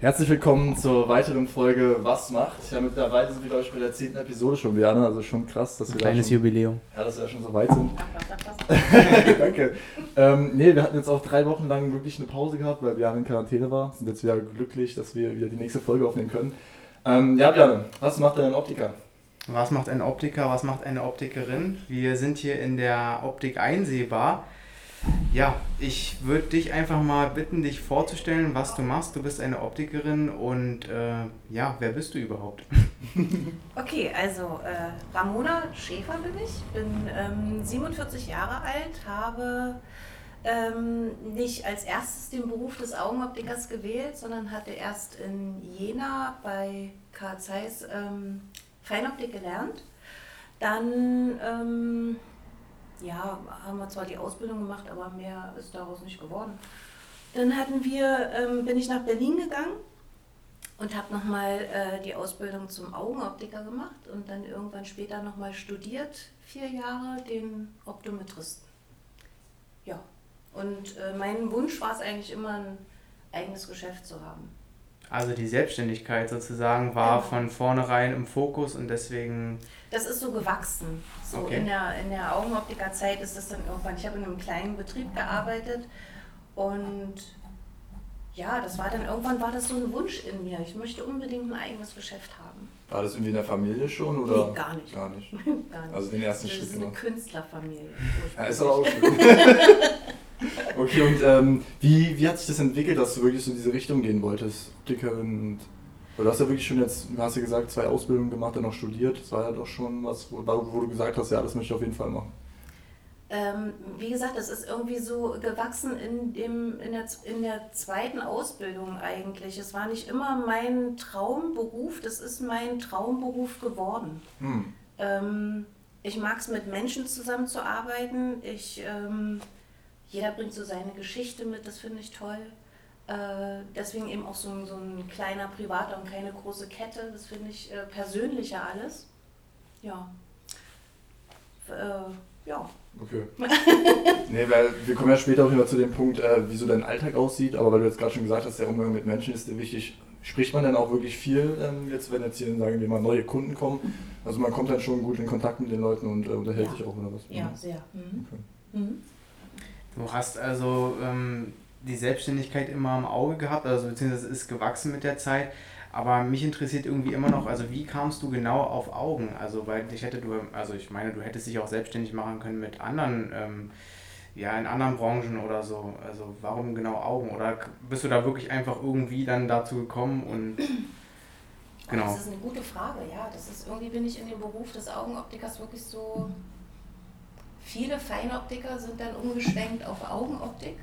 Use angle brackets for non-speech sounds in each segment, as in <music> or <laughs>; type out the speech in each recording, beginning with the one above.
Herzlich willkommen zur weiteren Folge Was macht? Ja, mittlerweile sind wir, glaube ich, bei der zehnten Episode schon, Björn. Also schon krass, dass wir Ein kleines da schon, Jubiläum. Ja, dass wir da schon so weit sind. <laughs> Danke. Ähm, nee, wir hatten jetzt auch drei Wochen lang wirklich eine Pause gehabt, weil Björn in Quarantäne war. Sind jetzt wieder glücklich, dass wir wieder die nächste Folge aufnehmen können. Ähm, ja, Björn, was macht denn ein Optiker? Was macht ein Optiker, was macht eine Optikerin? Wir sind hier in der Optik einsehbar. Ja, ich würde dich einfach mal bitten, dich vorzustellen, was du machst. Du bist eine Optikerin und äh, ja, wer bist du überhaupt? <laughs> <laughs> Okay, also äh, Ramona Schäfer bin ich, bin ähm, 47 Jahre alt, habe ähm, nicht als erstes den Beruf des Augenoptikers gewählt, sondern hatte erst in Jena bei Karl Zeiss ähm, Feinoptik gelernt. Dann ähm, ja, haben wir zwar die Ausbildung gemacht, aber mehr ist daraus nicht geworden. Dann hatten wir, ähm, bin ich nach Berlin gegangen und habe nochmal äh, die Ausbildung zum Augenoptiker gemacht und dann irgendwann später nochmal studiert, vier Jahre, den Optometristen. Ja, und äh, mein Wunsch war es eigentlich immer, ein eigenes Geschäft zu haben. Also die Selbstständigkeit sozusagen war Genau. von vornherein im Fokus und deswegen, Das ist so gewachsen. So Okay. in der, in der Augenoptikerzeit ist das dann irgendwann. Ich habe in einem kleinen Betrieb gearbeitet und ja, das war dann irgendwann war das so ein Wunsch in mir. Ich möchte unbedingt ein eigenes Geschäft haben. War das irgendwie in der Familie schon? Oder? Nee, gar nicht. Gar nicht. <laughs> Gar nicht. Also den ersten das Schritt ist eine gemacht. Künstlerfamilie. Ja, ist aber auch <laughs> schön. okay, und ähm, wie, wie hat sich das entwickelt, dass du wirklich so in diese Richtung gehen wolltest? Optikerin und. Weil du hast ja wirklich schon jetzt, du hast ja gesagt, zwei Ausbildungen gemacht, dann noch studiert. Das war ja doch schon was, wo, wo du gesagt hast, ja, das möchte ich auf jeden Fall machen. Ähm, wie gesagt, das ist irgendwie so gewachsen in, dem, in, der, in der zweiten Ausbildung eigentlich. Es war nicht immer mein Traumberuf, das ist mein Traumberuf geworden. Hm. Ähm, ich mag es, mit Menschen zusammenzuarbeiten. Ich, ähm, jeder bringt so seine Geschichte mit, das finde ich toll. Äh, deswegen eben auch so, ein- so ein kleiner Privater und keine große Kette. Das finde ich äh, persönlicher alles. Ja. Äh, ja. Okay. <laughs> nee, weil wir kommen ja später auch immer zu dem Punkt, äh, wie so dein Alltag aussieht, aber weil du jetzt gerade schon gesagt hast, der Umgang mit Menschen ist dir wichtig. Spricht man denn auch wirklich viel, ähm, jetzt wenn jetzt hier, sagen wir mal, neue Kunden kommen? Also man kommt dann schon gut in Kontakt mit den Leuten und äh, unterhält Ja. sich auch, oder was? Ja, sehr. Mhm. Okay. Mhm. du hast also ähm, die Selbstständigkeit immer im Auge gehabt, also beziehungsweise es ist gewachsen mit der Zeit. Aber mich interessiert irgendwie immer noch, also wie kamst du genau auf Augen? Also weil ich hätte du, also ich meine, du hättest dich auch selbstständig machen können mit anderen, ähm, ja, in anderen Branchen oder so. Also warum genau Augen? Oder bist du da wirklich einfach irgendwie dann dazu gekommen und <clears throat> genau. Das ist eine gute Frage, ja. Das ist irgendwie bin ich in dem Beruf des Augenoptikers wirklich so. Viele Feinoptiker sind dann umgeschwenkt auf Augenoptik.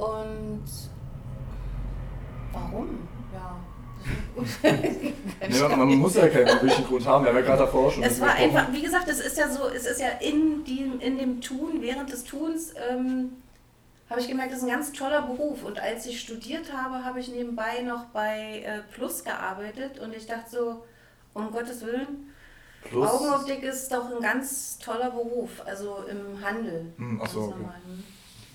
Und warum? Ja. <laughs> Nee, man, muss ja keinen wirklichen Grund haben, wir haben ja gerade davor schon Es war einfach, wie gesagt, es ist ja so, es ist ja in, dem in dem Tun, während des Tuns, ähm, habe ich gemerkt, das ist ein ganz toller Beruf. Und als ich studiert habe, habe ich nebenbei noch bei äh, Plus gearbeitet und ich dachte so, um Gottes Willen, Plus, Augenoptik ist doch ein ganz toller Beruf, also im Handel. Hm, ach so, Ganz okay. normal, hm.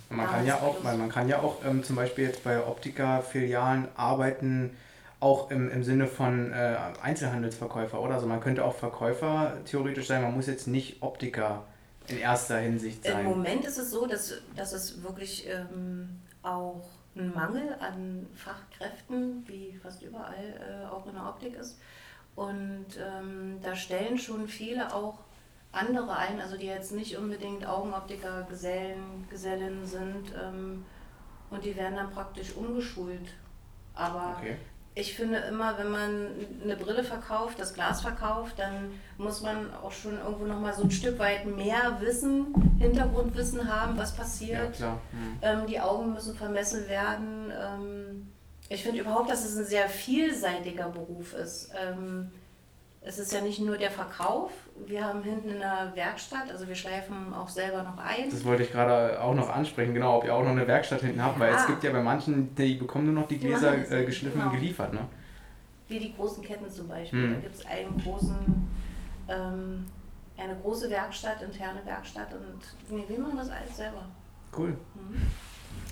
Man kann ja auch, man, man kann ja auch ähm, zum Beispiel jetzt bei Optiker-Filialen arbeiten, auch im, im Sinne von äh, Einzelhandelsverkäufer, oder? Also man könnte auch Verkäufer theoretisch sein, man muss jetzt nicht Optiker in erster Hinsicht Im sein. Moment ist es so, dass, dass es wirklich ähm, auch ein Mangel an Fachkräften, wie fast überall äh, auch in der Optik ist. Und ähm, da stellen schon viele auch andere ein, also die jetzt nicht unbedingt Augenoptiker, Gesellen, Gesellinnen sind. Ähm, und die werden dann praktisch umgeschult. Aber Okay. ich finde immer, wenn man eine Brille verkauft, das Glas verkauft, dann muss man auch schon irgendwo nochmal so ein Stück weit mehr Wissen, Hintergrundwissen haben, was Ja, passiert. klar. Hm. ähm, die Augen müssen vermessen werden. Ähm, ich finde überhaupt, dass es ein sehr vielseitiger Beruf ist. Es ist ja nicht nur der Verkauf. Wir haben hinten in der Werkstatt, also wir schleifen auch selber noch ein. Das wollte ich gerade auch noch ansprechen, genau, ob ihr auch noch eine Werkstatt hinten habt, weil es Ja. gibt ja bei manchen, die bekommen nur noch die Die Gläser das äh, geschliffen genau. geliefert, ne? Wie die großen Ketten zum Beispiel. Hm. Da gibt es einen großen, ähm, eine große Werkstatt, interne Werkstatt und nee, wir machen das alles selber. Cool. Mhm.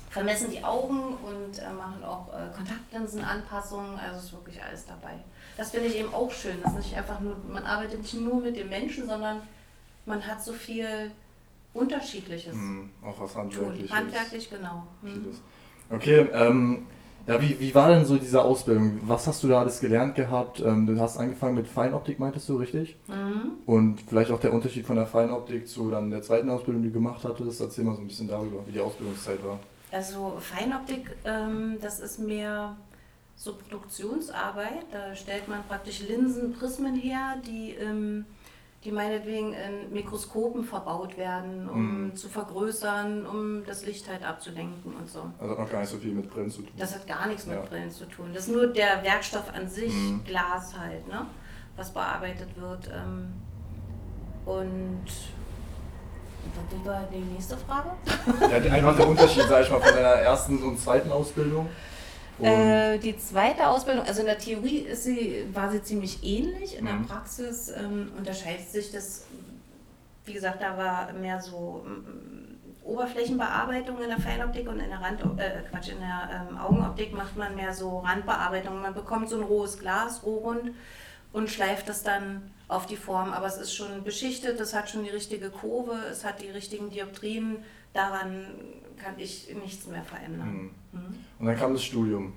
vermessen die Augen und äh, machen auch äh, Kontaktlinsenanpassungen, also ist wirklich alles dabei. Das finde ich eben auch schön, dass nicht einfach nur, man arbeitet nicht nur mit den Menschen, sondern man hat so viel Unterschiedliches. Mhm, auch was Handwerkliches. Tun. Handwerklich, genau. Mhm. Okay, ähm, ja, wie, wie war denn so diese Ausbildung? Was hast du da alles gelernt gehabt? Ähm, du hast angefangen mit Feinoptik, meintest du, richtig? Mhm. Und vielleicht auch der Unterschied von der Feinoptik zu dann der zweiten Ausbildung, die du gemacht hattest. Erzähl mal so ein bisschen darüber, wie die Ausbildungszeit war. Also Feinoptik, ähm, das ist mehr so Produktionsarbeit. Da stellt man praktisch Linsen, Prismen her, die, ähm, die meinetwegen in Mikroskopen verbaut werden, um Mhm. zu vergrößern, um das Licht halt abzulenken und so. Also hat noch gar nicht so viel mit Brillen zu tun. Das hat gar nichts mit Ja. Brillen zu tun. Das ist nur der Werkstoff an sich, Mhm. Glas halt, ne? was bearbeitet wird. Ähm, und wie war die nächste Frage? Ja, einfach der Unterschied, sag ich mal, von deiner ersten und zweiten Ausbildung. Äh, die zweite Ausbildung, also in der Theorie ist sie, war sie ziemlich ähnlich, in Mhm. der Praxis ähm, unterscheidet sich das, wie gesagt, da war mehr so ähm, Oberflächenbearbeitung in der Feinoptik und in der Rand, äh, Quatsch, in der ähm, Augenoptik macht man mehr so Randbearbeitung. Man bekommt so ein rohes Glas, rohrrund und schleift das dann auf die Form. Aber es ist schon beschichtet, es hat schon die richtige Kurve, es hat die richtigen Dioptrien. Daran kann ich nichts mehr verändern. Mhm. Mhm. Und dann kam das Studium.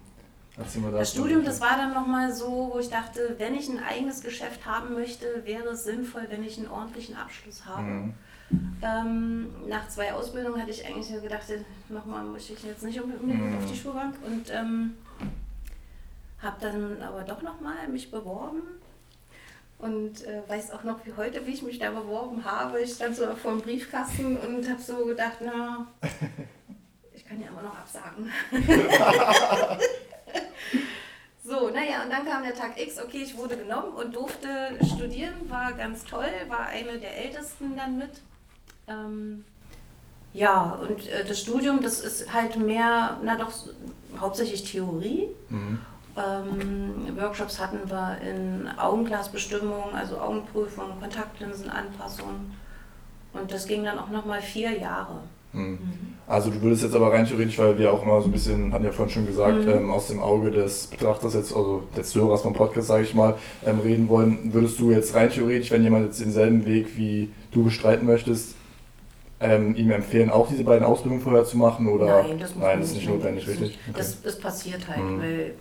Das dazu. Studium, das war dann nochmal so, wo ich dachte, wenn ich ein eigenes Geschäft haben möchte, wäre es sinnvoll, wenn ich einen ordentlichen Abschluss habe. Mhm. Ähm, nach zwei Ausbildungen hatte ich eigentlich gedacht, nochmal muss ich jetzt nicht unbedingt Mhm. auf die Schulbank und ähm, habe dann aber doch nochmal mich beworben und äh, weiß auch noch wie heute, wie ich mich da beworben habe. Ich stand so vor dem Briefkasten und habe so gedacht, na, <laughs> kann ja immer noch absagen. <laughs> So, naja, und dann kam der Tag X, okay, ich wurde genommen und durfte studieren, war ganz toll, war eine der ältesten dann mit. Ähm, ja, und äh, das Studium, das ist halt mehr, na doch, hauptsächlich Theorie. Mhm. Ähm, Workshops hatten wir in Augenglasbestimmung, also Augenprüfung, Kontaktlinsenanpassung. Und das ging dann auch nochmal vier Jahre. Mhm. Also du würdest jetzt aber rein theoretisch, weil wir auch immer so ein bisschen, hatten ja vorhin schon gesagt, Mhm. ähm, aus dem Auge des Betrachters jetzt, also des Hörers vom Podcast, sage ich mal, ähm, reden wollen, würdest du jetzt rein theoretisch, wenn jemand jetzt denselben Weg wie du bestreiten möchtest, ähm, ihm empfehlen, auch diese beiden Ausbildungen vorher zu machen? Oder? Nein, das, muss Nein, das ist nicht notwendig, ist richtig? nicht- Das, das passiert halt, Mhm. weil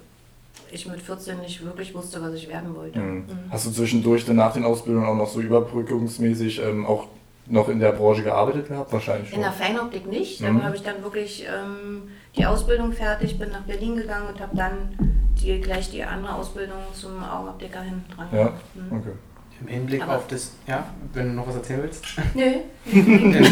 ich mit 14 nicht wirklich wusste, was ich werden wollte. Mhm. Mhm. Hast du zwischendurch dann nach den Ausbildungen auch noch so überbrückungsmäßig ähm, auch noch in der Branche gearbeitet gehabt? Wahrscheinlich schon. In der Feinoptik nicht. Mhm. Da habe ich dann wirklich ähm, die Ausbildung fertig, bin nach Berlin gegangen und habe dann die, gleich die andere Ausbildung zum Augenoptiker hinten dran Ja. Mhm. okay. Im Hinblick Aber- auf das, ja, wenn du noch was erzählen willst. <laughs> Nö. Im, im,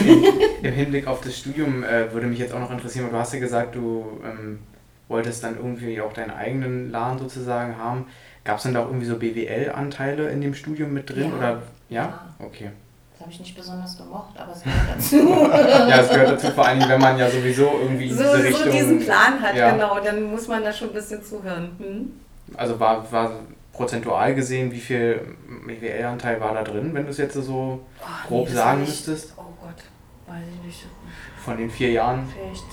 Im Hinblick auf das Studium äh, würde mich jetzt auch noch interessieren, weil du hast ja gesagt, du ähm, wolltest dann irgendwie auch deinen eigenen Laden sozusagen haben. Gab es denn da auch irgendwie so BWL-Anteile in dem Studium mit drin? Ja. Oder ja? Ja. Okay. Habe ich nicht besonders gemocht, aber es gehört dazu. <laughs> Ja, es gehört dazu, vor allem wenn man ja sowieso irgendwie in so, diese so Richtung. diesen Plan hat, Ja. genau, dann muss man da schon ein bisschen zuhören. Hm? Also war, war prozentual gesehen, wie viel BWL-Anteil war da drin, wenn du es jetzt so Oh, grob das sagen müsstest? Oh Gott, weiß ich nicht. von den vier Jahren? Vielleicht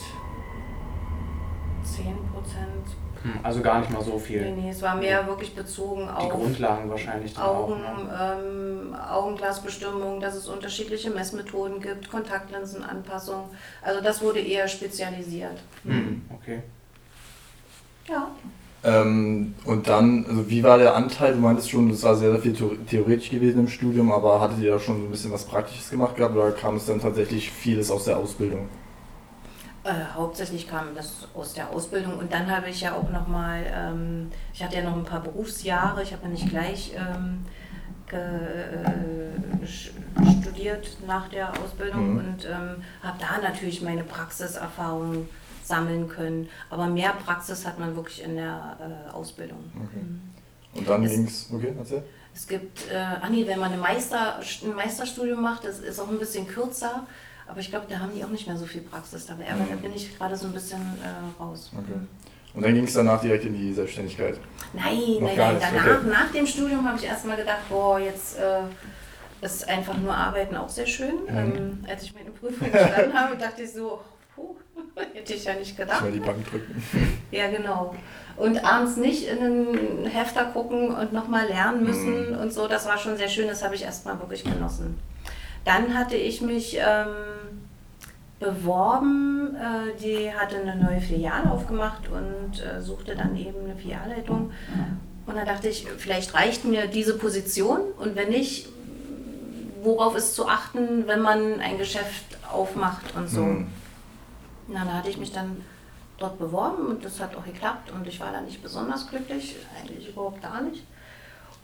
10 Prozent. Hm, also gar nicht mal so viel. Nee, nee, es war mehr wirklich bezogen Die auf Grundlagen wahrscheinlich Augen, auch. Ne? ähm, Augenglasbestimmung, dass es unterschiedliche Messmethoden gibt, Kontaktlinsenanpassung. Also das wurde eher spezialisiert. Hm, okay. Ja. Ähm, und dann, also wie war der Anteil? Du meintest schon, das war sehr, sehr viel theo- theoretisch gewesen im Studium, aber hattet ihr da schon so ein bisschen was Praktisches gemacht gehabt oder kam es dann tatsächlich vieles aus der Ausbildung? Äh, hauptsächlich kam das aus der Ausbildung und dann habe ich ja auch nochmal, ähm, ich hatte ja noch ein paar Berufsjahre, ich habe ja nicht gleich ähm, äh, studiert nach der Ausbildung Mhm. und ähm, habe da natürlich meine Praxiserfahrung sammeln können. Aber mehr Praxis hat man wirklich in der äh, Ausbildung. Okay. Mhm. Und dann Es- ging's, okay, erzähl. Es gibt, äh, ach nee, wenn man eine Meister, ein Meisterstudium macht, das ist auch ein bisschen kürzer, aber ich glaube, da haben die auch nicht mehr so viel Praxis dabei. Aber da bin ich gerade so ein bisschen äh, raus. Okay. Und dann ging es danach direkt in die Selbstständigkeit. Nein, Noch nein, nein. Danach, okay. nach dem Studium habe ich erstmal gedacht, boah, jetzt äh, ist einfach nur Arbeiten auch sehr schön. Mhm. Ähm, als ich meine Prüfung bestanden habe, dachte ich so, Puh, <laughs> hätte ich ja nicht gedacht. Mal die Bank drücken. <laughs> Ja, genau. Und abends nicht in einen Hefter gucken und nochmal lernen müssen und so, das war schon sehr schön, das habe ich erstmal wirklich genossen. Dann hatte ich mich ähm, beworben, äh, die hatte eine neue Filiale aufgemacht und äh, suchte dann eben eine Filialleitung. Und da dachte ich, vielleicht reicht mir diese Position und wenn nicht, worauf ist zu achten, wenn man ein Geschäft aufmacht und so. Mhm. Na, da hatte ich mich dann dort beworben und das hat auch geklappt und ich war da nicht besonders glücklich, eigentlich überhaupt gar nicht.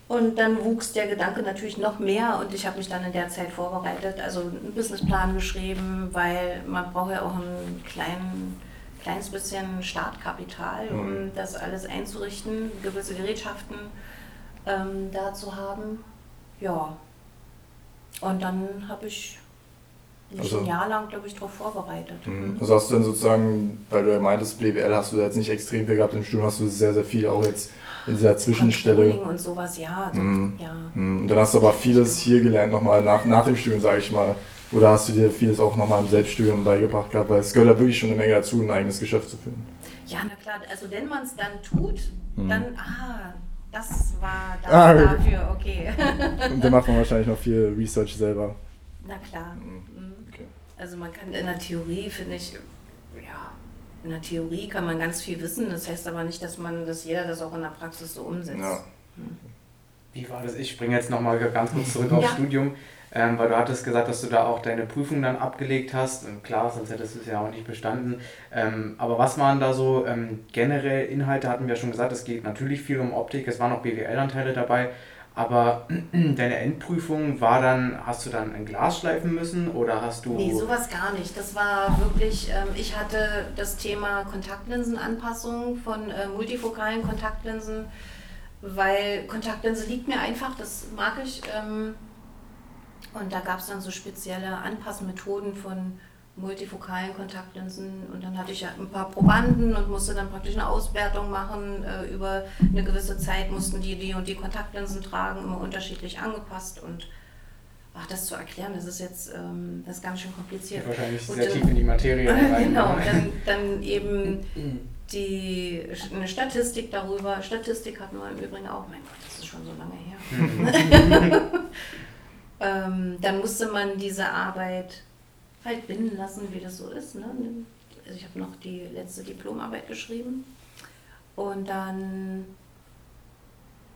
Und dann wuchs der Gedanke natürlich noch mehr und ich habe mich dann in der Zeit vorbereitet, also einen Businessplan geschrieben, weil man braucht ja auch ein klein, kleines bisschen Startkapital, um Mhm. das alles einzurichten, gewisse Gerätschaften ähm, da zu haben. Ja. Und dann habe ich Also- ein Jahr lang, glaube ich, darauf vorbereitet. Mhm. Also hast du dann sozusagen, weil du ja meintest, BWL hast du da jetzt nicht extrem viel gehabt im Studium, hast du sehr, sehr viel auch jetzt in dieser Zwischenstelle. Und sowas, ja. so- Mhm. ja. Mhm. Und dann hast du aber vieles hier gelernt, nochmal nach, nach dem Studium, sage ich mal. Oder hast du dir vieles auch nochmal im Selbststudium beigebracht gehabt? Weil es gehört ja wirklich schon eine Menge dazu, ein eigenes Geschäft zu führen. Ja, na klar, also wenn man es dann tut, Mhm. dann, ah, das war das Ah, dafür, okay. <laughs> Und dann macht man wahrscheinlich noch viel Research selber. na klar. Mhm. Also man kann in der Theorie, finde ich, ja, in der Theorie kann man ganz viel wissen, das heißt aber nicht, dass man, dass jeder das auch in der Praxis so umsetzt. Ja. Wie war das? Ich springe jetzt nochmal ganz kurz zurück aufs Ja. Studium, ähm, weil du hattest gesagt, dass du da auch deine Prüfung dann abgelegt hast. Und klar, sonst hättest du es ja auch nicht bestanden. Ähm, aber was waren da so ähm, generell Inhalte? Hatten wir ja schon gesagt, es geht natürlich viel um Optik, es waren auch BWL-Anteile dabei. Aber <clears throat> deine Endprüfung war dann, hast du dann ein Glas schleifen müssen oder hast du. Nee, sowas gar nicht. Das war wirklich, ähm, ich hatte das Thema Kontaktlinsenanpassung von äh, multifokalen Kontaktlinsen, weil Kontaktlinse liegt mir einfach, das mag ich. Ähm, und da gab es dann so spezielle Anpassmethoden von multifokalen Kontaktlinsen und dann hatte ich ja ein paar Probanden und musste dann praktisch eine Auswertung machen. Äh, über eine gewisse Zeit mussten die die und die Kontaktlinsen tragen, immer unterschiedlich angepasst und ach, das zu erklären, das ist jetzt ähm, das ist ganz schön kompliziert. wahrscheinlich Und sehr tief in die Materie rein. <laughs> genau, dann, dann eben <clears throat> die, eine Statistik darüber. Statistik hatten wir im Übrigen auch, mein Gott, das ist schon so lange her. <laughs> ähm, dann musste man diese Arbeit halt binden lassen, wie das so ist. Ne? Also ich habe noch die letzte Diplomarbeit geschrieben und dann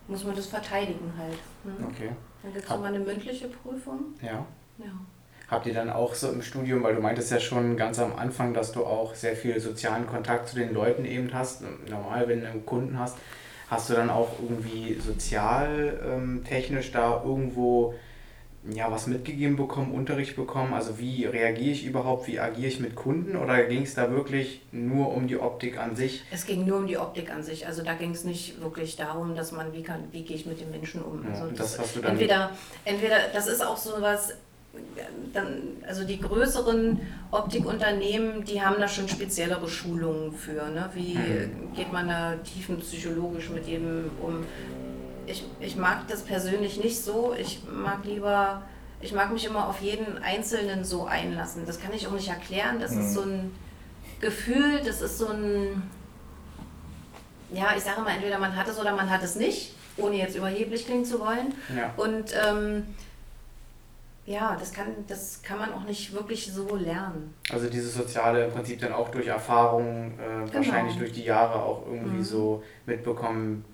muss man das verteidigen halt. Ne? Okay, Dann gibt es nochmal eine mündliche Prüfung. ja. Ja. Habt ihr dann auch so im Studium, weil du meintest ja schon ganz am Anfang, dass du auch sehr viel sozialen Kontakt zu den Leuten eben hast. Normal, wenn du einen Kunden hast, hast du dann auch irgendwie sozialtechnisch da irgendwo ja, was mitgegeben bekommen, Unterricht bekommen? Also wie reagiere ich überhaupt, wie agiere ich mit Kunden oder ging es da wirklich nur um die Optik an sich? Es ging nur um die Optik an sich. Also da ging es nicht wirklich darum, dass man, wie, kann, wie gehe ich mit den Menschen um. Ja, Also und das hast du dann- entweder, entweder, das ist auch so was, dann, also die größeren Optikunternehmen, die haben da schon speziellere Schulungen für. Ne? Wie Mhm. geht man da tiefenpsychologisch mit jedem um? Ich, ich mag das persönlich nicht so. Ich mag lieber, ich mag mich immer auf jeden Einzelnen so einlassen. Das kann ich auch nicht erklären. Das ist Mhm. so ein Gefühl, das ist so ein, ja, ich sage mal, entweder man hat es oder man hat es nicht, ohne jetzt überheblich klingen zu wollen. Ja. Und ähm, ja, das kann, das kann man auch nicht wirklich so lernen. Also dieses Soziale im Prinzip dann auch durch Erfahrung, äh, wahrscheinlich durch die Jahre auch irgendwie Genau. Mhm. so mitbekommen,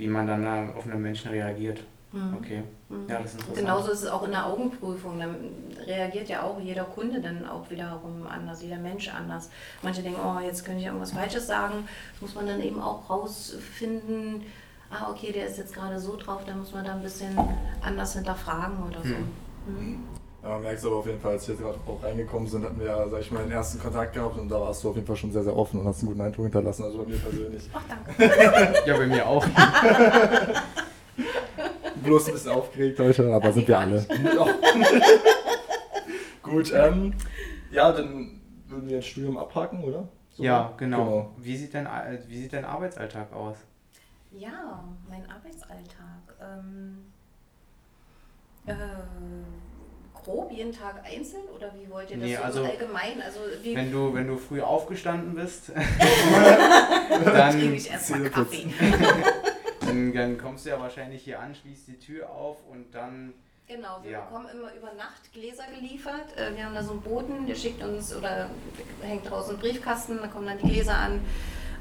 wie man dann da auf einen Menschen reagiert. Mhm. Okay, Mhm. ja, das ist interessant. Genauso ist es auch in der Augenprüfung. Dann reagiert ja auch jeder Kunde dann auch wiederum anders, jeder Mensch anders. Manche denken, oh, jetzt könnte ich irgendwas Falsches sagen. Das muss man dann eben auch rausfinden. Ah, okay, der ist jetzt gerade so drauf, da muss man da ein bisschen anders hinterfragen oder so. Mhm. Ja, man merkt es aber auf jeden Fall, als wir jetzt gerade auch reingekommen sind, hatten wir ja, sag ich mal, den ersten Kontakt gehabt und da warst du auf jeden Fall schon sehr, sehr offen und hast einen guten Eindruck hinterlassen, also bei mir persönlich. Ach, danke. <laughs> Ja, bei mir auch. <laughs> Bloß ein bisschen aufgeregt heute, aber Das sind wir alle. <laughs> Gut, ähm, ja, dann würden wir das Studium abhaken, oder? So? Ja, genau. Wie, sieht dein, wie sieht dein Arbeitsalltag aus? Ja, mein Arbeitsalltag. Ähm, äh, grob jeden Tag einzeln oder wie wollt ihr das Nee, so also, allgemein? Also Wenn du, wenn du früh aufgestanden bist, <laughs> dann, <laughs> dann, dann kommst du ja wahrscheinlich hier an, schließt die Tür auf und dann. Genau, wir Ja. bekommen immer über Nacht Gläser geliefert. Äh, Wir haben da so einen Boten, der schickt uns oder hängt draußen einen Briefkasten, da kommen dann die Gläser an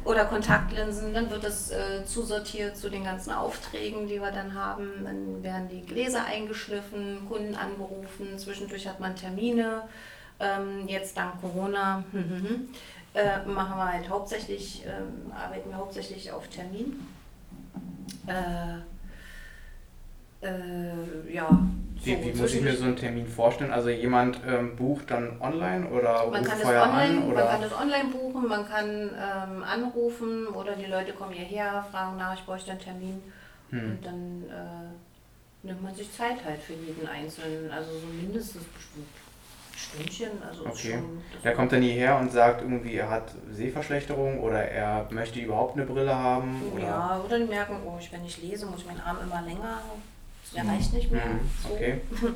oder Kontaktlinsen. Dann wird es äh, zusortiert zu den ganzen Aufträgen, die wir dann haben. Dann werden die Gläser eingeschliffen, Kunden angerufen, zwischendurch hat man Termine. Ähm, jetzt dank Corona <laughs> äh, machen wir halt hauptsächlich, ähm, arbeiten wir hauptsächlich auf Termin. Äh, äh, ja. Wie, so wie muss ich mir so einen Termin vorstellen? Also jemand ähm, bucht dann online oder Man ruft vorher online, an? man Oder? kann das online buchen, man kann ähm, anrufen oder die Leute kommen hierher, fragen nach, ich bräuchte einen Termin. Hm. Und dann äh, nimmt man sich Zeit halt für jeden Einzelnen. Also so mindestens bestimmt ein Stündchen. Also Okay. schon, Der kommt dann hierher und sagt irgendwie, er hat Sehverschlechterung oder er möchte überhaupt eine Brille haben. Oder? Ja, oder die merken, oh, ich, wenn ich lese, muss ich meinen Arm immer länger. Der Mhm. reicht nicht mehr. So. okay. <laughs>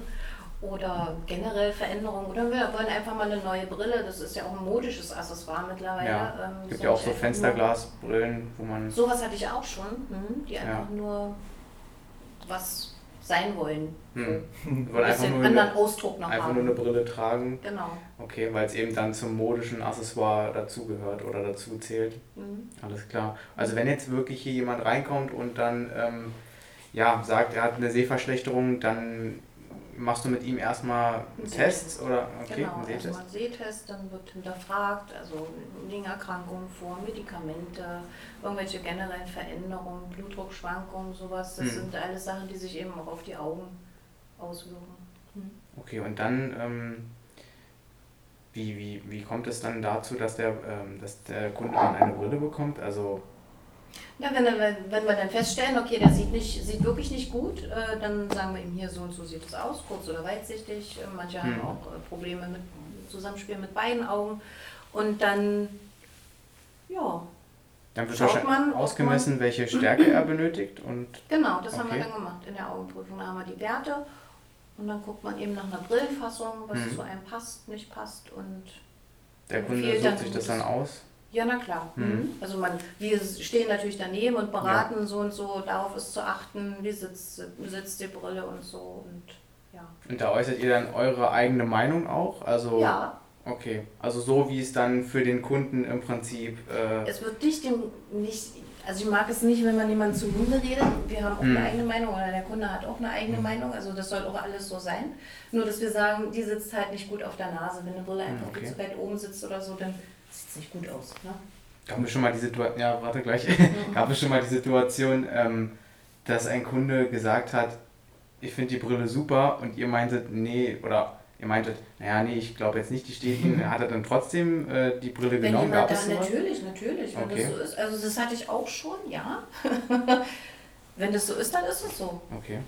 Oder generell Veränderungen. Oder wir wollen einfach mal eine neue Brille. Das ist ja auch ein modisches Accessoire mittlerweile. Ja, Ähm, Es gibt ja auch so nur- Fensterglasbrillen, wo man. Sowas hatte ich auch schon, mhm, die Ja. einfach nur was sein wollen. Hm. So. Ein wollen einfach bisschen nur, anderen eine, Ausdruck noch einfach haben. nur eine Brille tragen. Genau. Okay, weil es eben dann zum modischen Accessoire dazugehört oder dazu zählt. Mhm. Alles klar. Also wenn jetzt wirklich hier jemand reinkommt und dann ähm, ja, sagt, er hat eine Sehverschlechterung, dann machst du mit ihm erstmal einen Test oder okay, genau, einen Sehtest? erstmal Sehtest, dann wird hinterfragt, also liegen Erkrankungen vor, Medikamente, irgendwelche generellen Veränderungen, Blutdruckschwankungen, sowas. Das Hm. sind alles Sachen, die sich eben auch auf die Augen auswirken. Mhm. Okay, und dann ähm, wie, wie, wie kommt es dann dazu, dass der, ähm, dass der Kunde dann eine Brille bekommt? Also Ja, wenn, wenn wir dann feststellen, okay, der sieht, nicht, sieht wirklich nicht gut, äh, dann sagen wir ihm hier so und so sieht es aus, kurz oder weitsichtig. Äh, Manche haben Hm. auch äh, Probleme mit Zusammenspiel mit beiden Augen. Und dann, ja, dann wird Schaut man, ausgemessen, welche <clears throat> Stärke er benötigt und genau, das haben wir Okay. dann gemacht in der Augenprüfung. Da haben wir die Werte und dann guckt man eben nach einer Brillenfassung, was Hm. zu einem passt, nicht passt und der Kunde sucht sich das dann aus. Ja, na klar. Mhm. Also man, wir stehen natürlich daneben und beraten so und so, darauf ist zu achten, wie sitzt, sitzt die Brille und so und ja. Und da äußert ihr dann eure eigene Meinung auch? Also Ja, okay. Also so wie es dann für den Kunden im Prinzip äh, es wird nicht dem, nicht, also ich mag es nicht, wenn man jemanden zu Munde redet. Wir haben auch Mhm. eine eigene Meinung oder der Kunde hat auch eine eigene Meinung, also das soll auch alles so sein. Nur, dass wir sagen, die sitzt halt nicht gut auf der Nase. Wenn eine Brille einfach Okay. zu weit oben sitzt oder so, dann sieht es nicht gut aus. Ne? gab es schon mal die Situation, ja warte gleich, <laughs> gab es schon mal die Situation, ähm, dass ein Kunde gesagt hat, ich finde die Brille super und ihr meintet, nee, oder ihr meintet, naja, nee, ich glaube jetzt nicht, die steht Ihnen, <laughs> hat er dann trotzdem äh, die Brille Wenn genommen? Gab da, es sowas? natürlich, natürlich, wenn Okay. das so ist. Also das hatte ich auch schon, ja. <laughs> wenn das so ist, dann ist es so. Okay.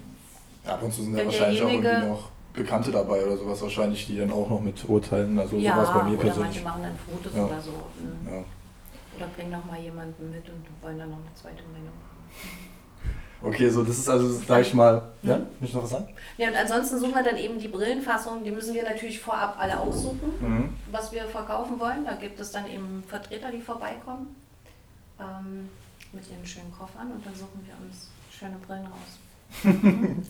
Ab und zu sind ja wahrscheinlich auch irgendwie noch Bekannte dabei oder sowas wahrscheinlich, die dann auch noch mit urteilen. Also ja, sowas bei mir oder persönlich. manche machen dann Fotos Ja. oder so. mhm. Ja. Oder bringen noch mal jemanden mit und wollen dann noch eine zweite Meinung. Okay, so das ist also, sag ich mal, ja, Mhm. will ich noch was sagen? Ja, und ansonsten suchen wir dann eben die Brillenfassung. Die müssen wir natürlich vorab alle aussuchen, Mhm. was wir verkaufen wollen. Da gibt es dann eben Vertreter, die vorbeikommen ähm, mit ihren schönen Koffern und dann suchen wir uns schöne Brillen raus. <laughs>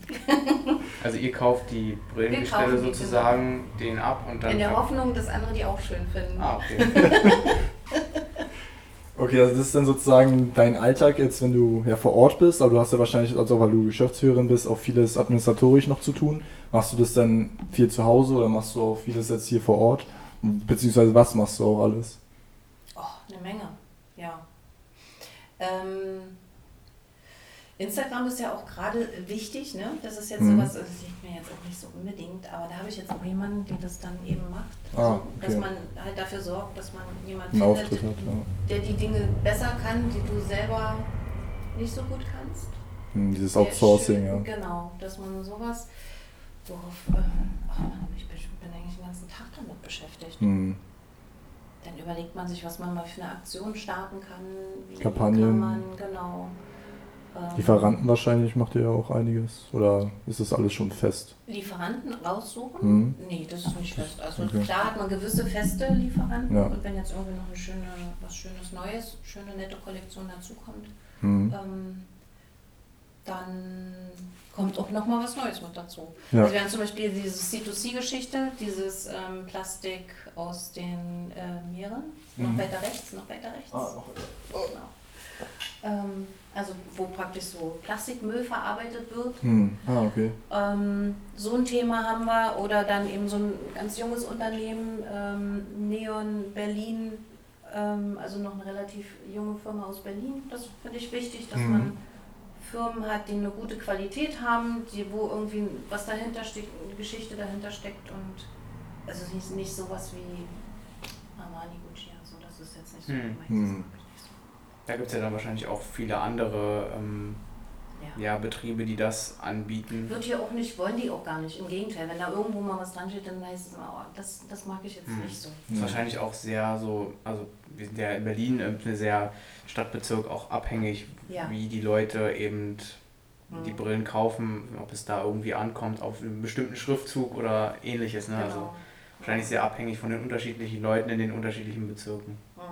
Also ihr kauft die Brillengestelle kaufen die, sozusagen, den ab und dann... In der Hoffnung, dass andere die auch schön finden. Ah, okay. <laughs> Okay, also das ist dann sozusagen dein Alltag jetzt, wenn du ja vor Ort bist, aber du hast ja wahrscheinlich, also weil du Geschäftsführerin bist, auch vieles administratorisch noch zu tun. Machst du das dann viel zu Hause oder machst du auch vieles jetzt hier vor Ort? Beziehungsweise was machst du auch alles? Oh, eine Menge, ja. Ähm, Instagram ist ja auch gerade wichtig, ne? Das ist jetzt Mhm. sowas, das sieht mir jetzt auch nicht so unbedingt, aber da habe ich jetzt auch jemanden, der das dann eben macht. Ah, so, Dass okay. man halt dafür sorgt, dass man jemanden findet, hat, ja. der die Dinge besser kann, die du selber nicht so gut kannst. Hm, Dieses Outsourcing, ja. Genau, dass man sowas, worauf, ähm, oh, ich bin, bin eigentlich den ganzen Tag damit beschäftigt. Hm. Dann überlegt man sich, was man mal für eine Aktion starten kann. Wie Kampagnen. Kann man, genau. Ähm, Lieferanten wahrscheinlich macht ihr ja auch einiges. Oder ist das alles schon fest? Lieferanten raussuchen? Mhm. Nee, das ist nicht fest. Also Okay. klar hat man gewisse feste Lieferanten Ja. und wenn jetzt irgendwie noch eine schöne, was Schönes Neues, schöne nette Kollektion dazukommt, Mhm. ähm, dann kommt auch noch mal was Neues mit dazu. Ja. Also wir haben zum Beispiel diese C2C-Geschichte, dieses ähm, Plastik aus den äh, Meeren, noch Mhm. weiter rechts, noch weiter rechts. Ah, Genau. Ähm, also wo praktisch so Plastikmüll verarbeitet wird. Hm. ah okay. Ähm, so ein Thema haben wir oder dann eben so ein ganz junges Unternehmen, ähm, Neon Berlin, ähm, also noch eine relativ junge Firma aus Berlin. Das finde ich wichtig, dass Mhm. man Firmen hat, die eine gute Qualität haben, die, wo irgendwie was dahinter steckt, eine Geschichte dahinter steckt und also nicht, nicht sowas wie Armani Gucci, also das ist jetzt nicht so Mhm. gemeint. Da gibt es ja dann wahrscheinlich auch viele andere ähm, Ja. ja, Betriebe, die das anbieten. Wird hier auch nicht, wollen die auch gar nicht. Im Gegenteil, wenn da irgendwo mal was dran steht, dann heißt es immer, oh, das, das mag ich jetzt Hm. nicht so. ist wahrscheinlich auch sehr so, also wir sind ja in Berlin äh, eine sehr Stadtbezirk auch abhängig, Ja. wie die Leute eben die Hm. Brillen kaufen, ob es da irgendwie ankommt auf einen bestimmten Schriftzug oder ähnliches. Ne? Also Genau. wahrscheinlich sehr abhängig von den unterschiedlichen Leuten in den unterschiedlichen Bezirken. Hm.